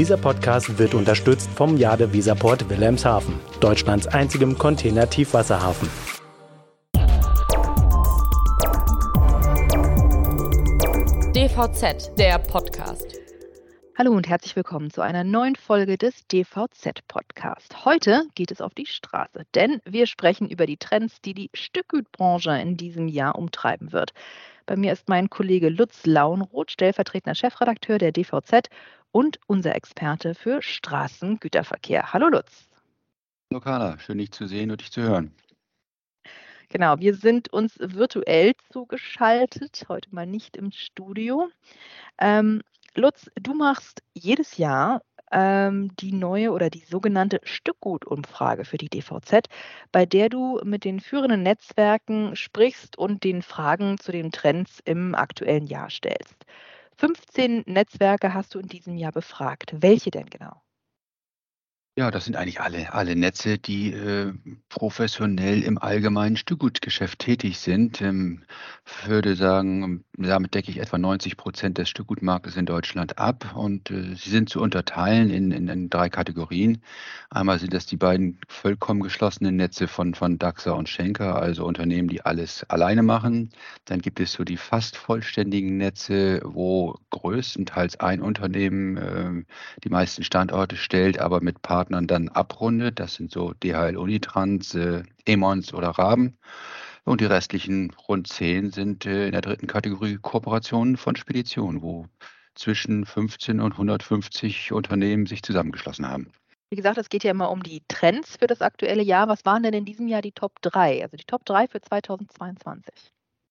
Dieser Podcast wird unterstützt vom Jade Visaport Wilhelmshaven, Deutschlands einzigem Container-Tiefwasserhafen. DVZ, der Podcast. Hallo und herzlich willkommen zu einer neuen Folge des DVZ-Podcast. Heute geht es auf die Straße, denn wir sprechen über die Trends, die die Stückgutbranche in diesem Jahr umtreiben wird. Bei mir ist mein Kollege Lutz Launroth, stellvertretender Chefredakteur der DVZ und unser Experte für Straßengüterverkehr. Hallo Lutz. Hallo Carla, schön dich zu sehen und dich zu hören. Genau, wir sind uns virtuell zugeschaltet, heute mal nicht im Studio. Ähm, Lutz, du machst jedes Jahr ähm, die neue oder die sogenannte Stückgutumfrage für die DVZ, bei der du mit den führenden Netzwerken sprichst und den Fragen zu den Trends im aktuellen Jahr stellst. 15 Netzwerke hast du in diesem Jahr befragt. Welche denn genau? Ja, das sind eigentlich alle, alle Netze, die äh, professionell im allgemeinen Stückgutgeschäft tätig sind. Ähm, würde sagen, damit decke ich etwa 90 Prozent des Stückgutmarktes in Deutschland ab und äh, sie sind zu unterteilen in, in, in, drei Kategorien. Einmal sind das die beiden vollkommen geschlossenen Netze von, von Daxa und Schenker, also Unternehmen, die alles alleine machen. Dann gibt es so die fast vollständigen Netze, wo größtenteils ein Unternehmen äh, die meisten Standorte stellt, aber mit Partnern Partnern dann abrundet. Das sind so DHL Unitrans, äh, Emons oder Raben. Und die restlichen rund zehn sind äh, in der dritten Kategorie Kooperationen von Speditionen, wo zwischen 15 und 150 Unternehmen sich zusammengeschlossen haben. Wie gesagt, es geht ja immer um die Trends für das aktuelle Jahr. Was waren denn in diesem Jahr die Top 3, also die Top 3 für 2022?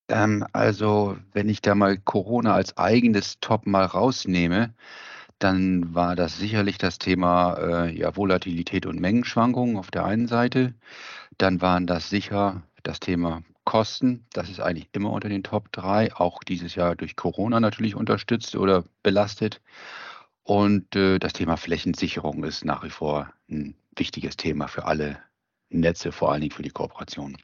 Ähm, also, wenn ich da mal Corona als eigenes Top mal rausnehme, dann war das sicherlich das Thema äh, ja, Volatilität und Mengenschwankungen auf der einen Seite. Dann waren das sicher das Thema Kosten. Das ist eigentlich immer unter den Top 3, auch dieses Jahr durch Corona natürlich unterstützt oder belastet. Und äh, das Thema Flächensicherung ist nach wie vor ein wichtiges Thema für alle Netze, vor allen Dingen für die Kooperation.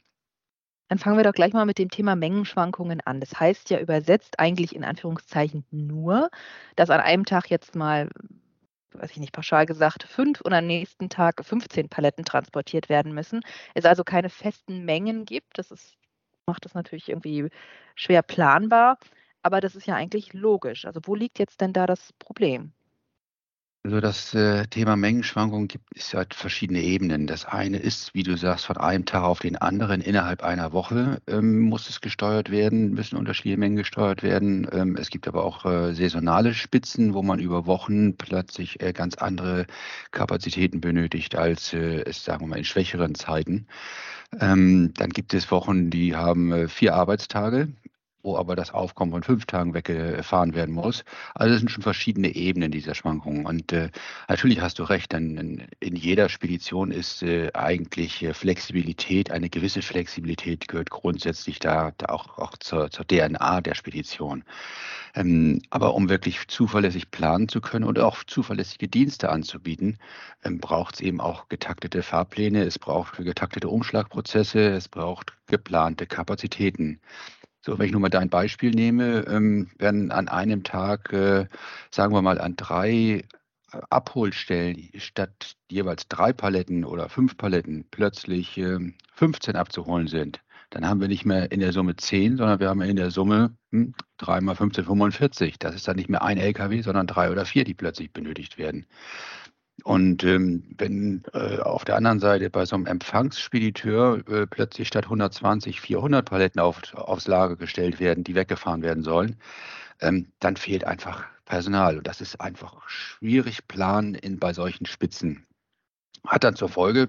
Dann fangen wir doch gleich mal mit dem Thema Mengenschwankungen an. Das heißt ja übersetzt eigentlich in Anführungszeichen nur, dass an einem Tag jetzt mal, weiß ich nicht, pauschal gesagt, fünf und am nächsten Tag 15 Paletten transportiert werden müssen. Es also keine festen Mengen gibt. Das ist, macht das natürlich irgendwie schwer planbar. Aber das ist ja eigentlich logisch. Also wo liegt jetzt denn da das Problem? Also das äh, Thema Mengenschwankungen gibt es halt verschiedene Ebenen. Das eine ist, wie du sagst, von einem Tag auf den anderen innerhalb einer Woche ähm, muss es gesteuert werden, müssen unterschiedliche Mengen gesteuert werden. Ähm, es gibt aber auch äh, saisonale Spitzen, wo man über Wochen plötzlich äh, ganz andere Kapazitäten benötigt, als äh, es, sagen wir mal, in schwächeren Zeiten. Ähm, dann gibt es Wochen, die haben äh, vier Arbeitstage wo aber das Aufkommen von fünf Tagen weggefahren werden muss. Also es sind schon verschiedene Ebenen dieser Schwankungen. Und äh, natürlich hast du recht, denn in jeder Spedition ist äh, eigentlich äh, Flexibilität, eine gewisse Flexibilität gehört grundsätzlich da, da auch, auch zur, zur DNA der Spedition. Ähm, aber um wirklich zuverlässig planen zu können und auch zuverlässige Dienste anzubieten, ähm, braucht es eben auch getaktete Fahrpläne, es braucht getaktete Umschlagprozesse, es braucht geplante Kapazitäten. So, wenn ich nur mal dein Beispiel nehme, ähm, werden an einem Tag, äh, sagen wir mal, an drei äh, Abholstellen statt jeweils drei Paletten oder fünf Paletten plötzlich äh, 15 abzuholen sind, dann haben wir nicht mehr in der Summe 10, sondern wir haben in der Summe hm, 3 mal 15, 45. Das ist dann nicht mehr ein LKW, sondern drei oder vier, die plötzlich benötigt werden. Und ähm, wenn äh, auf der anderen Seite bei so einem Empfangsspediteur äh, plötzlich statt 120 400 Paletten auf, aufs Lager gestellt werden, die weggefahren werden sollen, ähm, dann fehlt einfach Personal. Und das ist einfach schwierig planen in, bei solchen Spitzen. Hat dann zur Folge,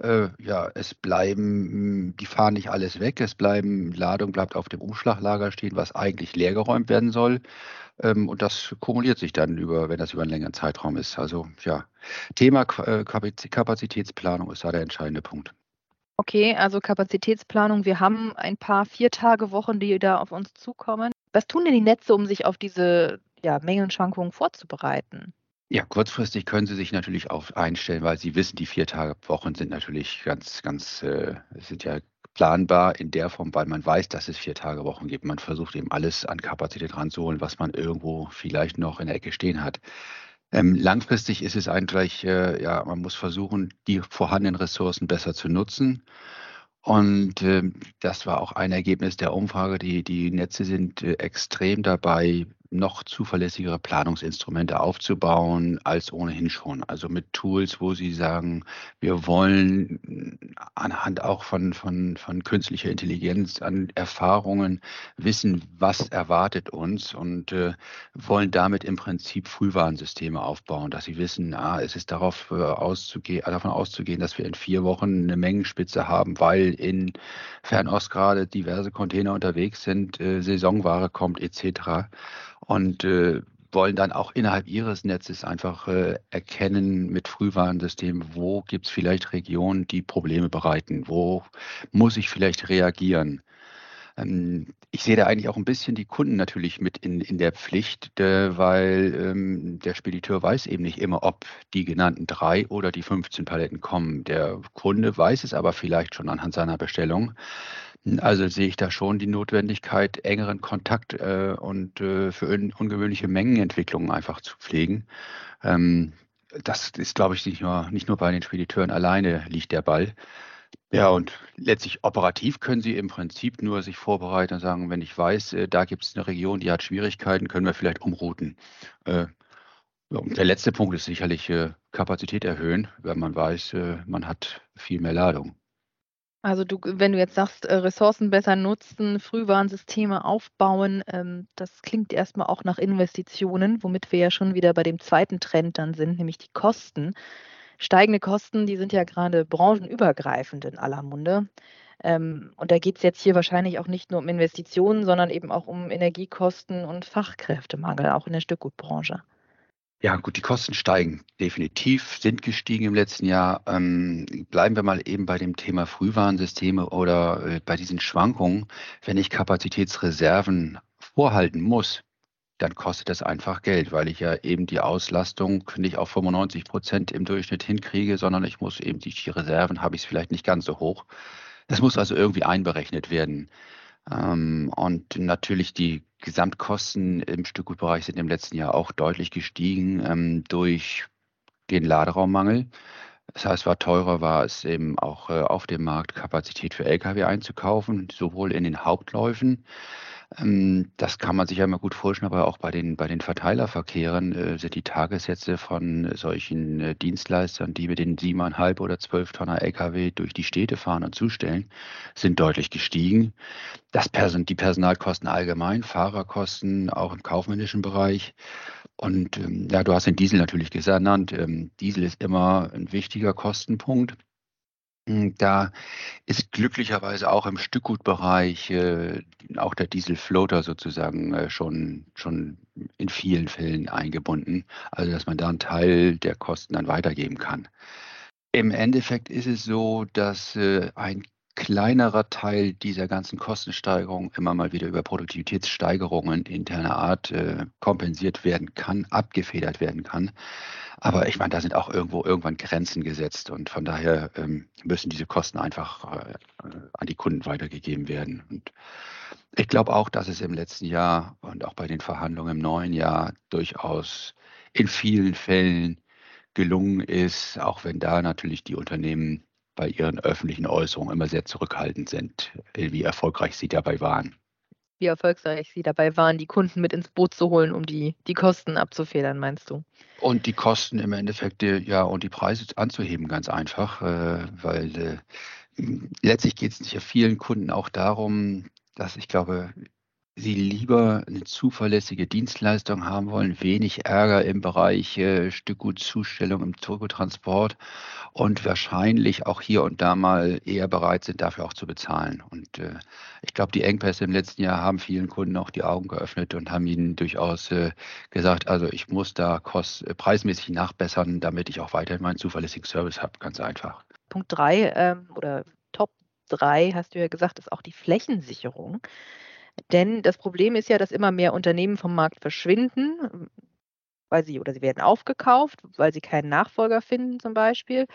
äh, ja, es bleiben, die fahren nicht alles weg, es bleiben, Ladung bleibt auf dem Umschlaglager stehen, was eigentlich leergeräumt werden soll. Ähm, und das kumuliert sich dann über, wenn das über einen längeren Zeitraum ist. Also ja, Thema äh, Kapazitätsplanung ist da der entscheidende Punkt. Okay, also Kapazitätsplanung. Wir haben ein paar Viertagewochen, die da auf uns zukommen. Was tun denn die Netze, um sich auf diese ja, Mengenschwankungen vorzubereiten? Ja, kurzfristig können Sie sich natürlich auch einstellen, weil Sie wissen, die vier Tage Wochen sind natürlich ganz, ganz, äh, sind ja planbar in der Form, weil man weiß, dass es vier Tage Wochen gibt. Man versucht eben alles an Kapazität ranzuholen, was man irgendwo vielleicht noch in der Ecke stehen hat. Ähm, langfristig ist es eigentlich, äh, ja, man muss versuchen, die vorhandenen Ressourcen besser zu nutzen. Und ähm, das war auch ein Ergebnis der Umfrage. Die, die Netze sind äh, extrem dabei, noch zuverlässigere Planungsinstrumente aufzubauen als ohnehin schon. Also mit Tools, wo Sie sagen, wir wollen anhand auch von, von, von künstlicher Intelligenz an Erfahrungen wissen, was erwartet uns und äh, wollen damit im Prinzip Frühwarnsysteme aufbauen, dass Sie wissen, ah, es ist darauf, äh, auszugehen, davon auszugehen, dass wir in vier Wochen eine Mengenspitze haben, weil in Fernost gerade diverse Container unterwegs sind, äh, Saisonware kommt etc und äh, wollen dann auch innerhalb ihres Netzes einfach äh, erkennen mit Frühwarnsystemen, wo gibt es vielleicht Regionen, die Probleme bereiten, wo muss ich vielleicht reagieren. Ähm, ich sehe da eigentlich auch ein bisschen die Kunden natürlich mit in, in der Pflicht, äh, weil ähm, der Spediteur weiß eben nicht immer, ob die genannten drei oder die 15 Paletten kommen. Der Kunde weiß es aber vielleicht schon anhand seiner Bestellung. Also sehe ich da schon die Notwendigkeit, engeren Kontakt äh, und äh, für un ungewöhnliche Mengenentwicklungen einfach zu pflegen. Ähm, das ist, glaube ich, nicht nur, nicht nur bei den Spediteuren alleine liegt der Ball. Ja, und letztlich operativ können Sie im Prinzip nur sich vorbereiten und sagen, wenn ich weiß, äh, da gibt es eine Region, die hat Schwierigkeiten, können wir vielleicht umrouten. Äh, der letzte Punkt ist sicherlich äh, Kapazität erhöhen, wenn man weiß, man hat viel mehr Ladung. Also du, wenn du jetzt sagst, äh, Ressourcen besser nutzen, Frühwarnsysteme aufbauen, ähm, das klingt erstmal auch nach Investitionen, womit wir ja schon wieder bei dem zweiten Trend dann sind, nämlich die Kosten. Steigende Kosten, die sind ja gerade branchenübergreifend in aller Munde. Ähm, und da geht es jetzt hier wahrscheinlich auch nicht nur um Investitionen, sondern eben auch um Energiekosten und Fachkräftemangel, auch in der Stückgutbranche. Ja, gut, die Kosten steigen definitiv, sind gestiegen im letzten Jahr. Ähm, bleiben wir mal eben bei dem Thema Frühwarnsysteme oder äh, bei diesen Schwankungen. Wenn ich Kapazitätsreserven vorhalten muss, dann kostet das einfach Geld, weil ich ja eben die Auslastung nicht auf 95 Prozent im Durchschnitt hinkriege, sondern ich muss eben die Reserven, habe ich es vielleicht nicht ganz so hoch. Das muss also irgendwie einberechnet werden. Ähm, und natürlich die Gesamtkosten im Stückgutbereich sind im letzten Jahr auch deutlich gestiegen ähm, durch den Laderaummangel. Das heißt, war teurer war es eben auch äh, auf dem Markt Kapazität für Lkw einzukaufen, sowohl in den Hauptläufen ähm, das kann man sich ja immer gut vorstellen, aber auch bei den, bei den Verteilerverkehren äh, sind die Tagessätze von solchen äh, Dienstleistern, die mit den 7,5 oder 12 Tonner Lkw durch die Städte fahren und zustellen, sind deutlich gestiegen. Das Person, die Personalkosten allgemein, Fahrerkosten auch im kaufmännischen Bereich. Und ähm, ja, du hast den Diesel natürlich genannt. Ähm, Diesel ist immer ein wichtiger Kostenpunkt. Hm, da ist glücklicherweise auch im Stückgutbereich äh, auch der Dieselfloater sozusagen äh, schon, schon in vielen Fällen eingebunden, also dass man da einen Teil der Kosten dann weitergeben kann. Im Endeffekt ist es so, dass äh, ein kleinerer Teil dieser ganzen Kostensteigerung immer mal wieder über Produktivitätssteigerungen interner Art äh, kompensiert werden kann, abgefedert werden kann. Aber ich meine, da sind auch irgendwo irgendwann Grenzen gesetzt und von daher ähm, müssen diese Kosten einfach äh, an die Kunden weitergegeben werden. Und ich glaube auch, dass es im letzten Jahr und auch bei den Verhandlungen im neuen Jahr durchaus in vielen Fällen gelungen ist, auch wenn da natürlich die Unternehmen bei ihren öffentlichen Äußerungen immer sehr zurückhaltend sind, wie erfolgreich sie dabei waren wie erfolgreich Sie dabei waren, die Kunden mit ins Boot zu holen, um die, die Kosten abzufedern, meinst du? Und die Kosten im Endeffekt, ja, und die Preise anzuheben, ganz einfach, äh, weil äh, letztlich geht es ja vielen Kunden auch darum, dass ich glaube, sie lieber eine zuverlässige Dienstleistung haben wollen, wenig Ärger im Bereich äh, Stückgutzustellung im Turbotransport und wahrscheinlich auch hier und da mal eher bereit sind, dafür auch zu bezahlen. Und äh, ich glaube, die Engpässe im letzten Jahr haben vielen Kunden auch die Augen geöffnet und haben ihnen durchaus äh, gesagt, also ich muss da kost, äh, preismäßig nachbessern, damit ich auch weiterhin meinen zuverlässigen Service habe. Ganz einfach. Punkt drei ähm, oder Top drei, hast du ja gesagt, ist auch die Flächensicherung. Denn das Problem ist ja, dass immer mehr Unternehmen vom Markt verschwinden, weil sie oder sie werden aufgekauft, weil sie keinen Nachfolger finden zum Beispiel.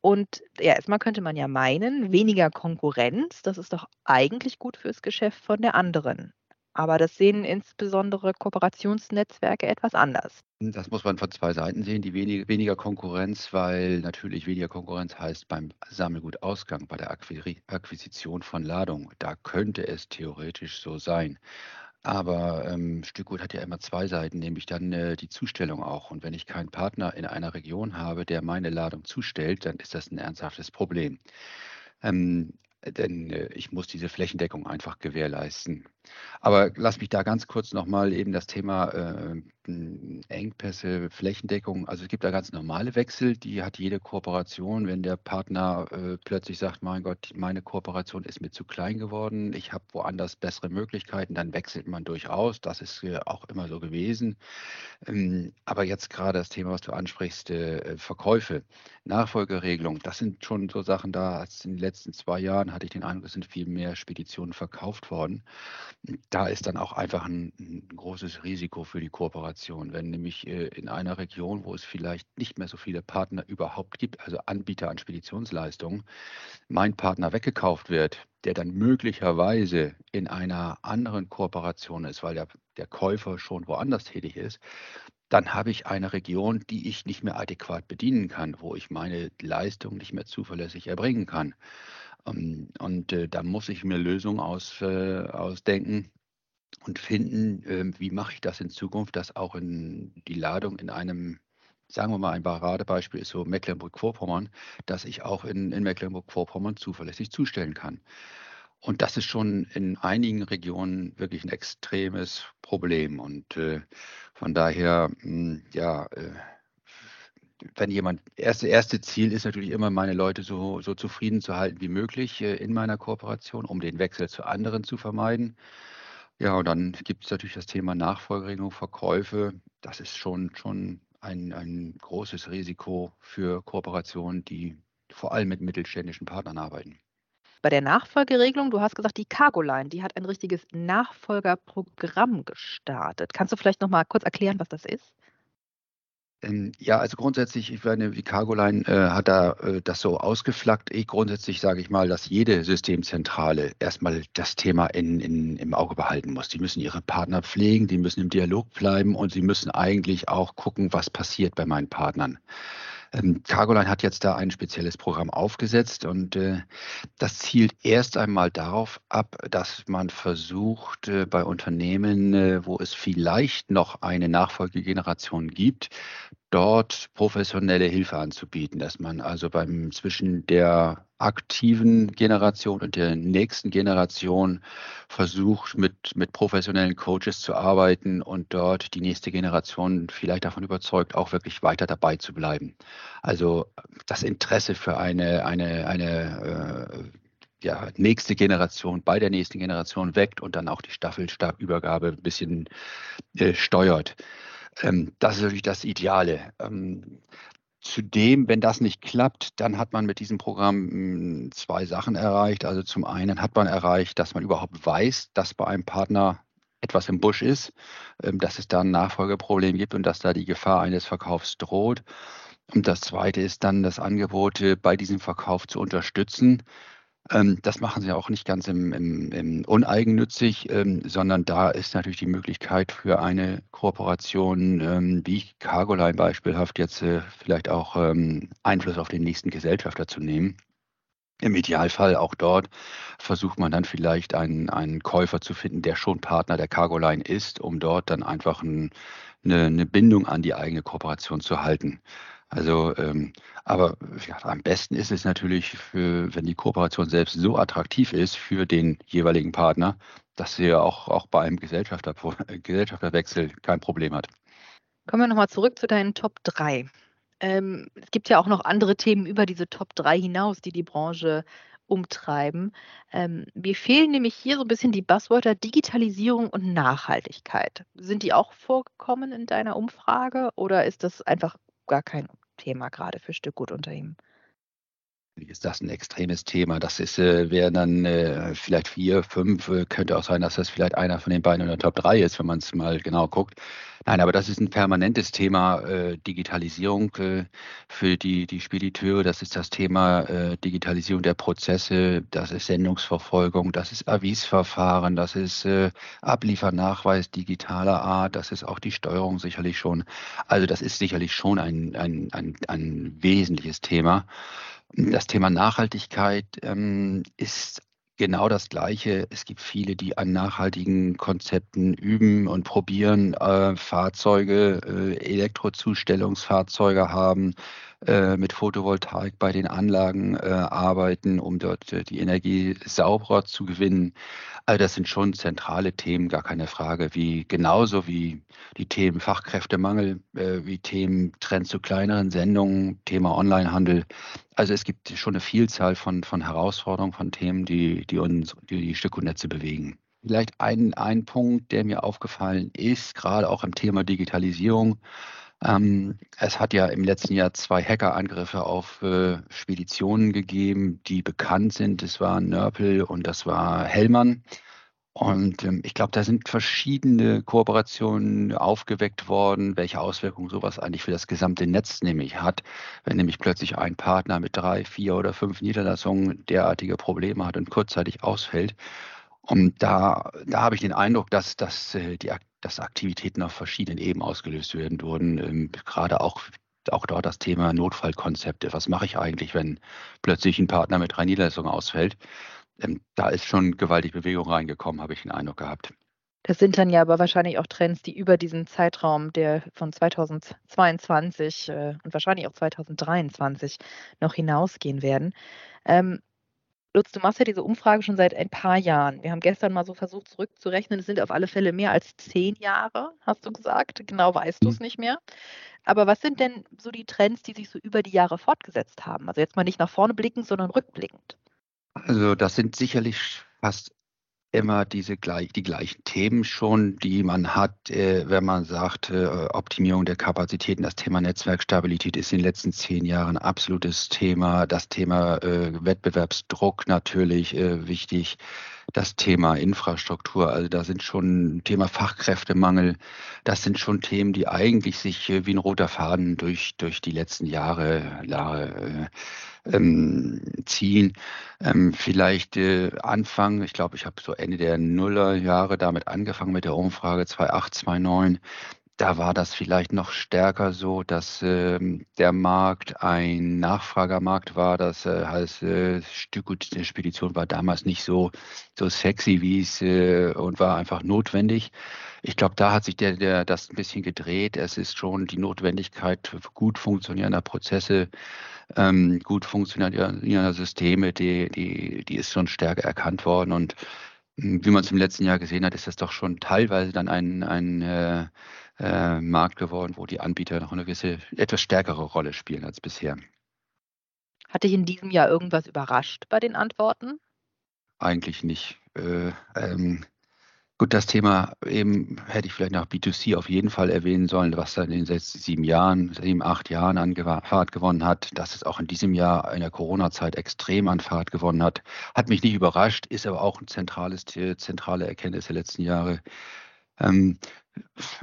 Und ja, erstmal könnte man ja meinen, weniger Konkurrenz, das ist doch eigentlich gut fürs Geschäft von der anderen Aber das sehen insbesondere Kooperationsnetzwerke etwas anders. Das muss man von zwei Seiten sehen. Die wenig, weniger Konkurrenz, weil natürlich weniger Konkurrenz heißt beim Sammelgutausgang, bei der Akquisition von Ladung. Da könnte es theoretisch so sein. Aber ähm, Stückgut hat ja immer zwei Seiten, nämlich dann äh, die Zustellung auch. Und wenn ich keinen Partner in einer Region habe, der meine Ladung zustellt, dann ist das ein ernsthaftes Problem. Ähm, denn äh, ich muss diese Flächendeckung einfach gewährleisten. Aber lass mich da ganz kurz nochmal eben das Thema äh, Engpässe, Flächendeckung. Also es gibt da ganz normale Wechsel, die hat jede Kooperation. Wenn der Partner äh, plötzlich sagt, mein Gott, meine Kooperation ist mir zu klein geworden, ich habe woanders bessere Möglichkeiten, dann wechselt man durchaus. Das ist äh, auch immer so gewesen. Ähm, aber jetzt gerade das Thema, was du ansprichst, äh, Verkäufe, Nachfolgeregelung, das sind schon so Sachen da. In den letzten zwei Jahren hatte ich den Eindruck, es sind viel mehr Speditionen verkauft worden da ist dann auch einfach ein, ein großes Risiko für die Kooperation. Wenn nämlich äh, in einer Region, wo es vielleicht nicht mehr so viele Partner überhaupt gibt, also Anbieter an Speditionsleistungen, mein Partner weggekauft wird, der dann möglicherweise in einer anderen Kooperation ist, weil der, der Käufer schon woanders tätig ist, dann habe ich eine Region, die ich nicht mehr adäquat bedienen kann, wo ich meine Leistung nicht mehr zuverlässig erbringen kann. Ähm, und äh, da muss ich mir Lösungen aus, äh, ausdenken und finden, äh, wie mache ich das in Zukunft, dass auch in die Ladung in einem, sagen wir mal, ein Paradebeispiel ist so Mecklenburg-Vorpommern, dass ich auch in, in Mecklenburg-Vorpommern zuverlässig zustellen kann. Und das ist schon in einigen Regionen wirklich ein extremes Problem. Und äh, von daher, mh, hm, ja, äh, wenn jemand, erste, erste Ziel ist natürlich immer, meine Leute so, so zufrieden zu halten wie möglich äh, in meiner Kooperation, um den Wechsel zu anderen zu vermeiden. Ja, und dann gibt es natürlich das Thema Nachfolgeregelung, Verkäufe. Das ist schon, schon ein, ein großes Risiko für Kooperationen, die vor allem mit mittelständischen Partnern arbeiten. Bei der Nachfolgeregelung, du hast gesagt, die Cargoline, die hat ein richtiges Nachfolgerprogramm gestartet. Kannst du vielleicht noch mal kurz erklären, was das ist? Ähm, ja, also grundsätzlich, ich meine, die Cargoline äh, hat da äh, das so ausgeflaggt. Ich grundsätzlich sage ich mal, dass jede Systemzentrale erstmal das Thema in, in, im Auge behalten muss. Die müssen ihre Partner pflegen, die müssen im Dialog bleiben und sie müssen eigentlich auch gucken, was passiert bei meinen Partnern. Ähm, Cargoline hat jetzt da ein spezielles Programm aufgesetzt und äh, das zielt erst einmal darauf ab, dass man versucht, äh, bei Unternehmen, äh, wo es vielleicht noch eine Nachfolgegeneration gibt, dort professionelle Hilfe anzubieten, dass man also beim zwischen der aktiven Generation und der nächsten Generation versucht, mit, mit professionellen Coaches zu arbeiten und dort die nächste Generation vielleicht davon überzeugt, auch wirklich weiter dabei zu bleiben. Also das Interesse für eine, eine, eine äh, ja, nächste Generation bei der nächsten Generation weckt und dann auch die Staffelstabübergabe ein bisschen äh, steuert. Ähm, das ist natürlich das Ideale. Ähm, zudem, wenn das nicht klappt, dann hat man mit diesem Programm hm, zwei Sachen erreicht. Also zum einen hat man erreicht, dass man überhaupt weiß, dass bei einem Partner etwas im Busch ist, ähm, dass es da ein Nachfolgeproblem gibt und dass da die Gefahr eines Verkaufs droht. Und das Zweite ist dann das Angebot, bei diesem Verkauf zu unterstützen. Ähm, das machen sie auch nicht ganz im, im, im uneigennützig, ähm, sondern da ist natürlich die Möglichkeit für eine Kooperation, ähm, wie Cargoline beispielhaft, jetzt äh, vielleicht auch ähm, Einfluss auf den nächsten Gesellschafter zu nehmen. Im Idealfall auch dort versucht man dann vielleicht einen, einen Käufer zu finden, der schon Partner der Cargoline ist, um dort dann einfach ein, eine, eine Bindung an die eigene Kooperation zu halten. Also, ähm, aber ja, am besten ist es natürlich, für, wenn die Kooperation selbst so attraktiv ist für den jeweiligen Partner, dass sie ja auch, auch bei einem Gesellschafter, Gesellschafterwechsel kein Problem hat. Kommen wir nochmal zurück zu deinen Top 3. Ähm, es gibt ja auch noch andere Themen über diese Top 3 hinaus, die die Branche umtreiben. Ähm, mir fehlen nämlich hier so ein bisschen die Buzzwörter Digitalisierung und Nachhaltigkeit. Sind die auch vorgekommen in deiner Umfrage oder ist das einfach gar kein Thema gerade für Stückgutunternehmen? Ist das ein extremes Thema. Das ist, äh, wäre dann äh, vielleicht vier, fünf, äh, könnte auch sein, dass das vielleicht einer von den beiden in der Top 3 ist, wenn man es mal genau guckt. Nein, aber das ist ein permanentes Thema äh, Digitalisierung äh, für die, die Spediteure. Das ist das Thema äh, Digitalisierung der Prozesse, das ist Sendungsverfolgung, das ist Avisverfahren, das ist Abliefernachweis digitaler Art, das ist auch die Steuerung sicherlich schon. Also das ist sicherlich schon ein, ein, ein, ein wesentliches Thema. Das Thema Nachhaltigkeit ähm, ist genau das Gleiche. Es gibt viele, die an nachhaltigen Konzepten üben und probieren, äh, Fahrzeuge, äh, Elektrozustellungsfahrzeuge haben, äh, mit Photovoltaik bei den Anlagen äh, arbeiten, um dort äh, die Energie sauberer zu gewinnen. Also das sind schon zentrale Themen, gar keine Frage, wie genauso wie die Themen Fachkräftemangel, äh, wie Themen Trend zu kleineren Sendungen, Thema Onlinehandel. Also es gibt schon eine Vielzahl von, von Herausforderungen, von Themen, die, die uns, die, die Stück bewegen. Vielleicht ein, ein Punkt, der mir aufgefallen ist, gerade auch im Thema Digitalisierung. Ähm, es hat ja im letzten Jahr zwei Hackerangriffe auf äh, Speditionen gegeben, die bekannt sind. Das waren Nörpel und das war Hellmann. Und ähm, ich glaube, da sind verschiedene Kooperationen aufgeweckt worden, welche Auswirkungen sowas eigentlich für das gesamte Netz nämlich hat, wenn nämlich plötzlich ein Partner mit drei, vier oder fünf Niederlassungen derartige Probleme hat und kurzzeitig ausfällt. Und da, da habe ich den Eindruck, dass, dass, äh, die, dass Aktivitäten auf verschiedenen Ebenen ausgelöst werden wurden. Ähm, gerade auch, auch dort das Thema Notfallkonzepte. Was mache ich eigentlich, wenn plötzlich ein Partner mit drei Niederlassungen ausfällt? Ähm, da ist schon gewaltig Bewegung reingekommen, habe ich den Eindruck gehabt. Das sind dann ja aber wahrscheinlich auch Trends, die über diesen Zeitraum der von 2022 äh, und wahrscheinlich auch 2023 noch hinausgehen werden. Ähm, Lutz, du machst ja diese Umfrage schon seit ein paar Jahren. Wir haben gestern mal so versucht zurückzurechnen. Es sind auf alle Fälle mehr als zehn Jahre, hast du gesagt. Genau weißt du es mhm. nicht mehr. Aber was sind denn so die Trends, die sich so über die Jahre fortgesetzt haben? Also jetzt mal nicht nach vorne blickend, sondern rückblickend. Also das sind sicherlich fast immer diese gleich, die gleichen Themen schon, die man hat, äh, wenn man sagt, äh, Optimierung der Kapazitäten. Das Thema Netzwerkstabilität ist in den letzten zehn Jahren ein absolutes Thema. Das Thema äh, Wettbewerbsdruck natürlich äh, wichtig. Das Thema Infrastruktur, also da sind schon Thema Fachkräftemangel. Das sind schon Themen, die eigentlich sich äh, wie ein roter Faden durch, durch die letzten Jahre, Jahre ähm, ziehen. Ähm, vielleicht äh, Anfang, ich glaube, ich habe so Ende der Nullerjahre damit angefangen mit der Umfrage 28, 29 da war das vielleicht noch stärker so, dass äh, der Markt ein Nachfragermarkt war. Das äh, heißt, äh, Stückgut der Spedition war damals nicht so, so sexy, wie es äh, und war einfach notwendig. Ich glaube, da hat sich der, der das ein bisschen gedreht. Es ist schon die Notwendigkeit gut funktionierender Prozesse, ähm, gut funktionierender Systeme, die, die, die ist schon stärker erkannt worden. Und wie man es im letzten Jahr gesehen hat, ist das doch schon teilweise dann ein, ein äh, äh, Markt geworden, wo die Anbieter noch eine gewisse, etwas stärkere Rolle spielen als bisher. Hat dich in diesem Jahr irgendwas überrascht bei den Antworten? Eigentlich nicht. Äh, ähm, gut, das Thema eben hätte ich vielleicht nach B2C auf jeden Fall erwähnen sollen, was dann in den letzten sieben Jahren, sieben, acht Jahren an Fahrt gewonnen hat, dass es auch in diesem Jahr in der Corona-Zeit extrem an Fahrt gewonnen hat. Hat mich nicht überrascht, ist aber auch ein zentrales, zentrale Erkenntnis der letzten Jahre. Ähm,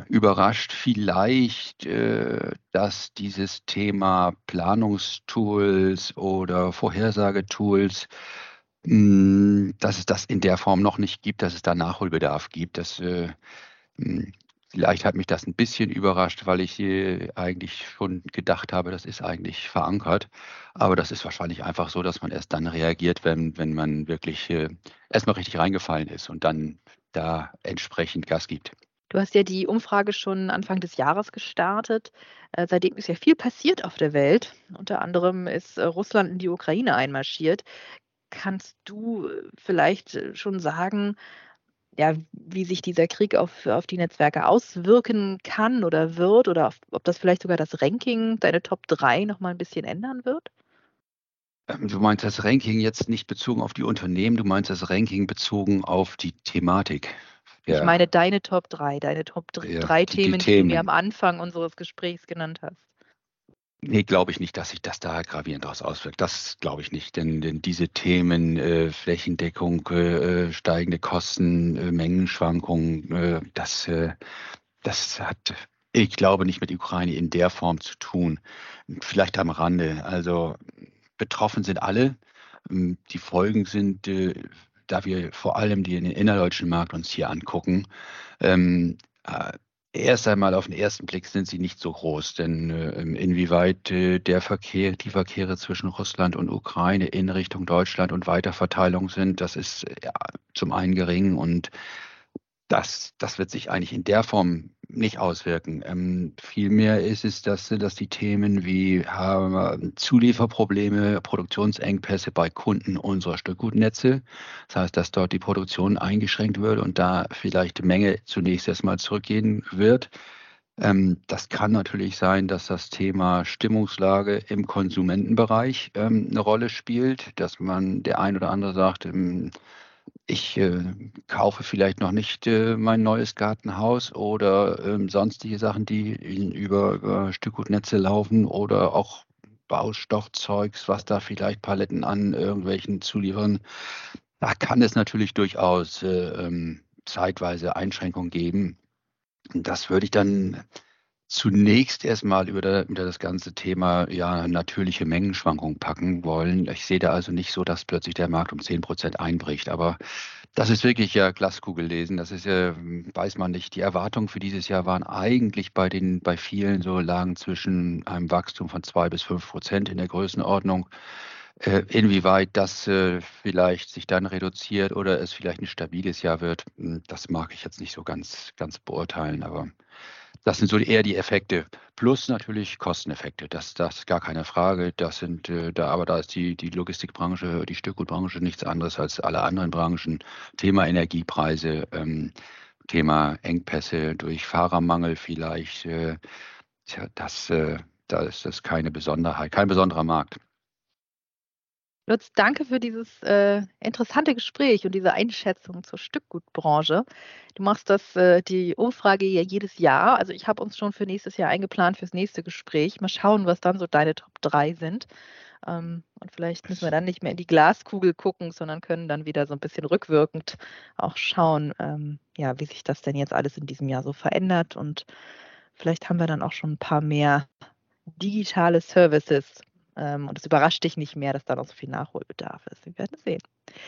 überrascht vielleicht, äh, dass dieses Thema Planungstools oder Vorhersagetools, dass es das in der Form noch nicht gibt, dass es da Nachholbedarf gibt. Das, äh, mh, vielleicht hat mich das ein bisschen überrascht, weil ich äh, eigentlich schon gedacht habe, das ist eigentlich verankert. Aber das ist wahrscheinlich einfach so, dass man erst dann reagiert, wenn, wenn man wirklich äh, erstmal richtig reingefallen ist und dann da entsprechend Gas gibt. Du hast ja die Umfrage schon Anfang des Jahres gestartet. Seitdem ist ja viel passiert auf der Welt. Unter anderem ist Russland in die Ukraine einmarschiert. Kannst du äh, vielleicht schon sagen, ja, wie sich dieser Krieg auf, auf die Netzwerke auswirken kann oder wird oder ob das vielleicht sogar das Ranking, deine Top 3 nochmal ein bisschen ändern wird? Ähm, du meinst das Ranking jetzt nicht bezogen auf die Unternehmen, du meinst das Ranking bezogen auf die Thematik. Ja. Ich meine deine Top 3, deine Top 3 ja, Themen, die, die, die, du mir am Anfang unseres Gesprächs genannt hast. Nee, glaube ich nicht, dass sich das da gravierend daraus auswirkt. Das glaube ich nicht, denn, denn diese Themen äh, Flächendeckung, äh, steigende Kosten, äh, Mengenschwankungen, äh, das, äh, das hat, ich glaube, nicht mit Ukraine in der Form zu tun. Vielleicht am Rande. Also betroffen sind alle. Ähm, die Folgen sind, äh, da wir vor allem den innerdeutschen Markt uns hier angucken, ähm, Erst einmal auf den ersten Blick sind sie nicht so groß, denn äh, inwieweit äh, der Verkehr, die Verkehre zwischen Russland und Ukraine in Richtung Deutschland und Weiterverteilung sind, das ist ja, zum einen gering und das, das wird sich eigentlich in der Form nicht auswirken. Ähm, vielmehr ist es, dass, dass die Themen wie äh, Zulieferprobleme, Produktionsengpässe bei Kunden unserer Stückgutnetze, das heißt, dass dort die Produktion eingeschränkt wird und da vielleicht Menge zunächst erstmal zurückgehen wird. Ähm, das kann natürlich sein, dass das Thema Stimmungslage im Konsumentenbereich ähm, eine Rolle spielt, dass man der ein oder andere sagt, ähm, ich äh, kaufe vielleicht noch nicht äh, mein neues Gartenhaus oder ähm, sonstige Sachen, die über, über Stückgutnetze laufen oder auch Baustoffzeugs, was da vielleicht Paletten an irgendwelchen Zulieferern. Da kann es natürlich durchaus äh, ähm, zeitweise Einschränkungen geben. Das würde ich dann zunächst erstmal über, das ganze Thema ja, natürliche Mengenschwankungen packen wollen. Ich sehe da also nicht so, dass plötzlich der Markt um 10 Prozent einbricht. Aber das ist wirklich ja Glaskugel lesen. Das ist ja, weiß man nicht. Die Erwartungen für dieses Jahr waren eigentlich bei den, bei vielen so lagen zwischen einem Wachstum von zwei bis fünf Prozent in der Größenordnung. Äh, inwieweit das äh, vielleicht sich dann reduziert oder es vielleicht ein stabiles Jahr wird, hm, das mag ich jetzt nicht so ganz, ganz beurteilen. Aber das sind so eher die Effekte. Plus natürlich Kosteneffekte. Das, das ist gar keine Frage. Das sind äh, da, aber da ist die, die Logistikbranche, die Stückgutbranche nichts anderes als alle anderen Branchen. Thema Energiepreise, ähm, Thema Engpässe durch Fahrermangel vielleicht. Äh, tja, das, äh, da ist das keine Besonderheit, kein besonderer Markt. Lutz, danke für dieses äh, interessante Gespräch und diese Einschätzung zur Stückgutbranche. Du machst das, äh, die Umfrage ja jedes Jahr. Also ich habe uns schon für nächstes Jahr eingeplant fürs nächste Gespräch. Mal schauen, was dann so deine Top 3 sind. Ähm, und vielleicht müssen wir dann nicht mehr in die Glaskugel gucken, sondern können dann wieder so ein bisschen rückwirkend auch schauen, ähm, ja, wie sich das denn jetzt alles in diesem Jahr so verändert. Und vielleicht haben wir dann auch schon ein paar mehr digitale Services und es überrascht dich nicht mehr, dass da noch so viel Nachholbedarf ist. Wir werden sehen.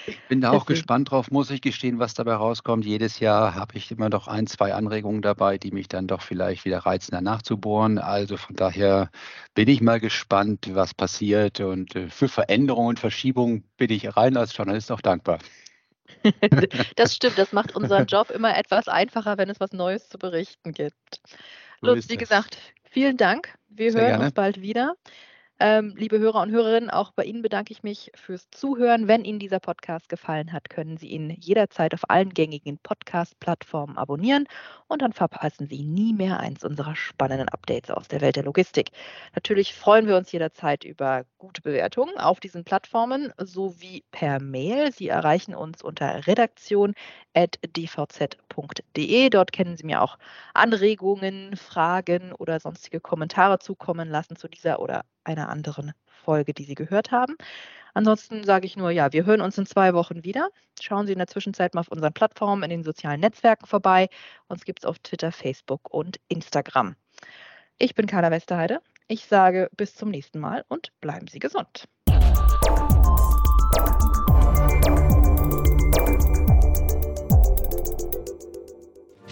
Ich bin da auch Deswegen. gespannt drauf, muss ich gestehen, was dabei rauskommt. Jedes Jahr habe ich immer noch ein, zwei Anregungen dabei, die mich dann doch vielleicht wieder reizen, danach zu bohren. Also von daher bin ich mal gespannt, was passiert. Und äh, für Veränderungen und Verschiebungen bin ich rein als Journalist auch dankbar. das stimmt, das macht unseren Job immer etwas einfacher, wenn es was Neues zu berichten gibt. Lutz, wie gesagt, vielen Dank. Wir Sehr hören gerne. uns bald wieder. Ähm, liebe Hörer und Hörerinnen, auch bei Ihnen bedanke ich mich fürs Zuhören. Wenn Ihnen dieser Podcast gefallen hat, können Sie ihn jederzeit auf allen gängigen Podcast-Plattformen abonnieren und dann verpassen Sie nie mehr eins unserer spannenden Updates aus der Welt der Logistik. Natürlich freuen wir uns jederzeit über gute Bewertungen auf diesen Plattformen sowie per Mail. Sie erreichen uns unter redaktion.dvz.de. Dort können Sie mir auch Anregungen, Fragen oder sonstige Kommentare zukommen lassen zu dieser oder einer anderen Folge, die Sie gehört haben. Ansonsten sage ich nur, ja, wir hören uns in zwei Wochen wieder. Schauen Sie in der Zwischenzeit mal auf unseren Plattformen in den sozialen Netzwerken vorbei. Uns gibt es auf Twitter, Facebook und Instagram. Ich bin Carla Westerheide. Ich sage bis zum nächsten Mal und bleiben Sie gesund.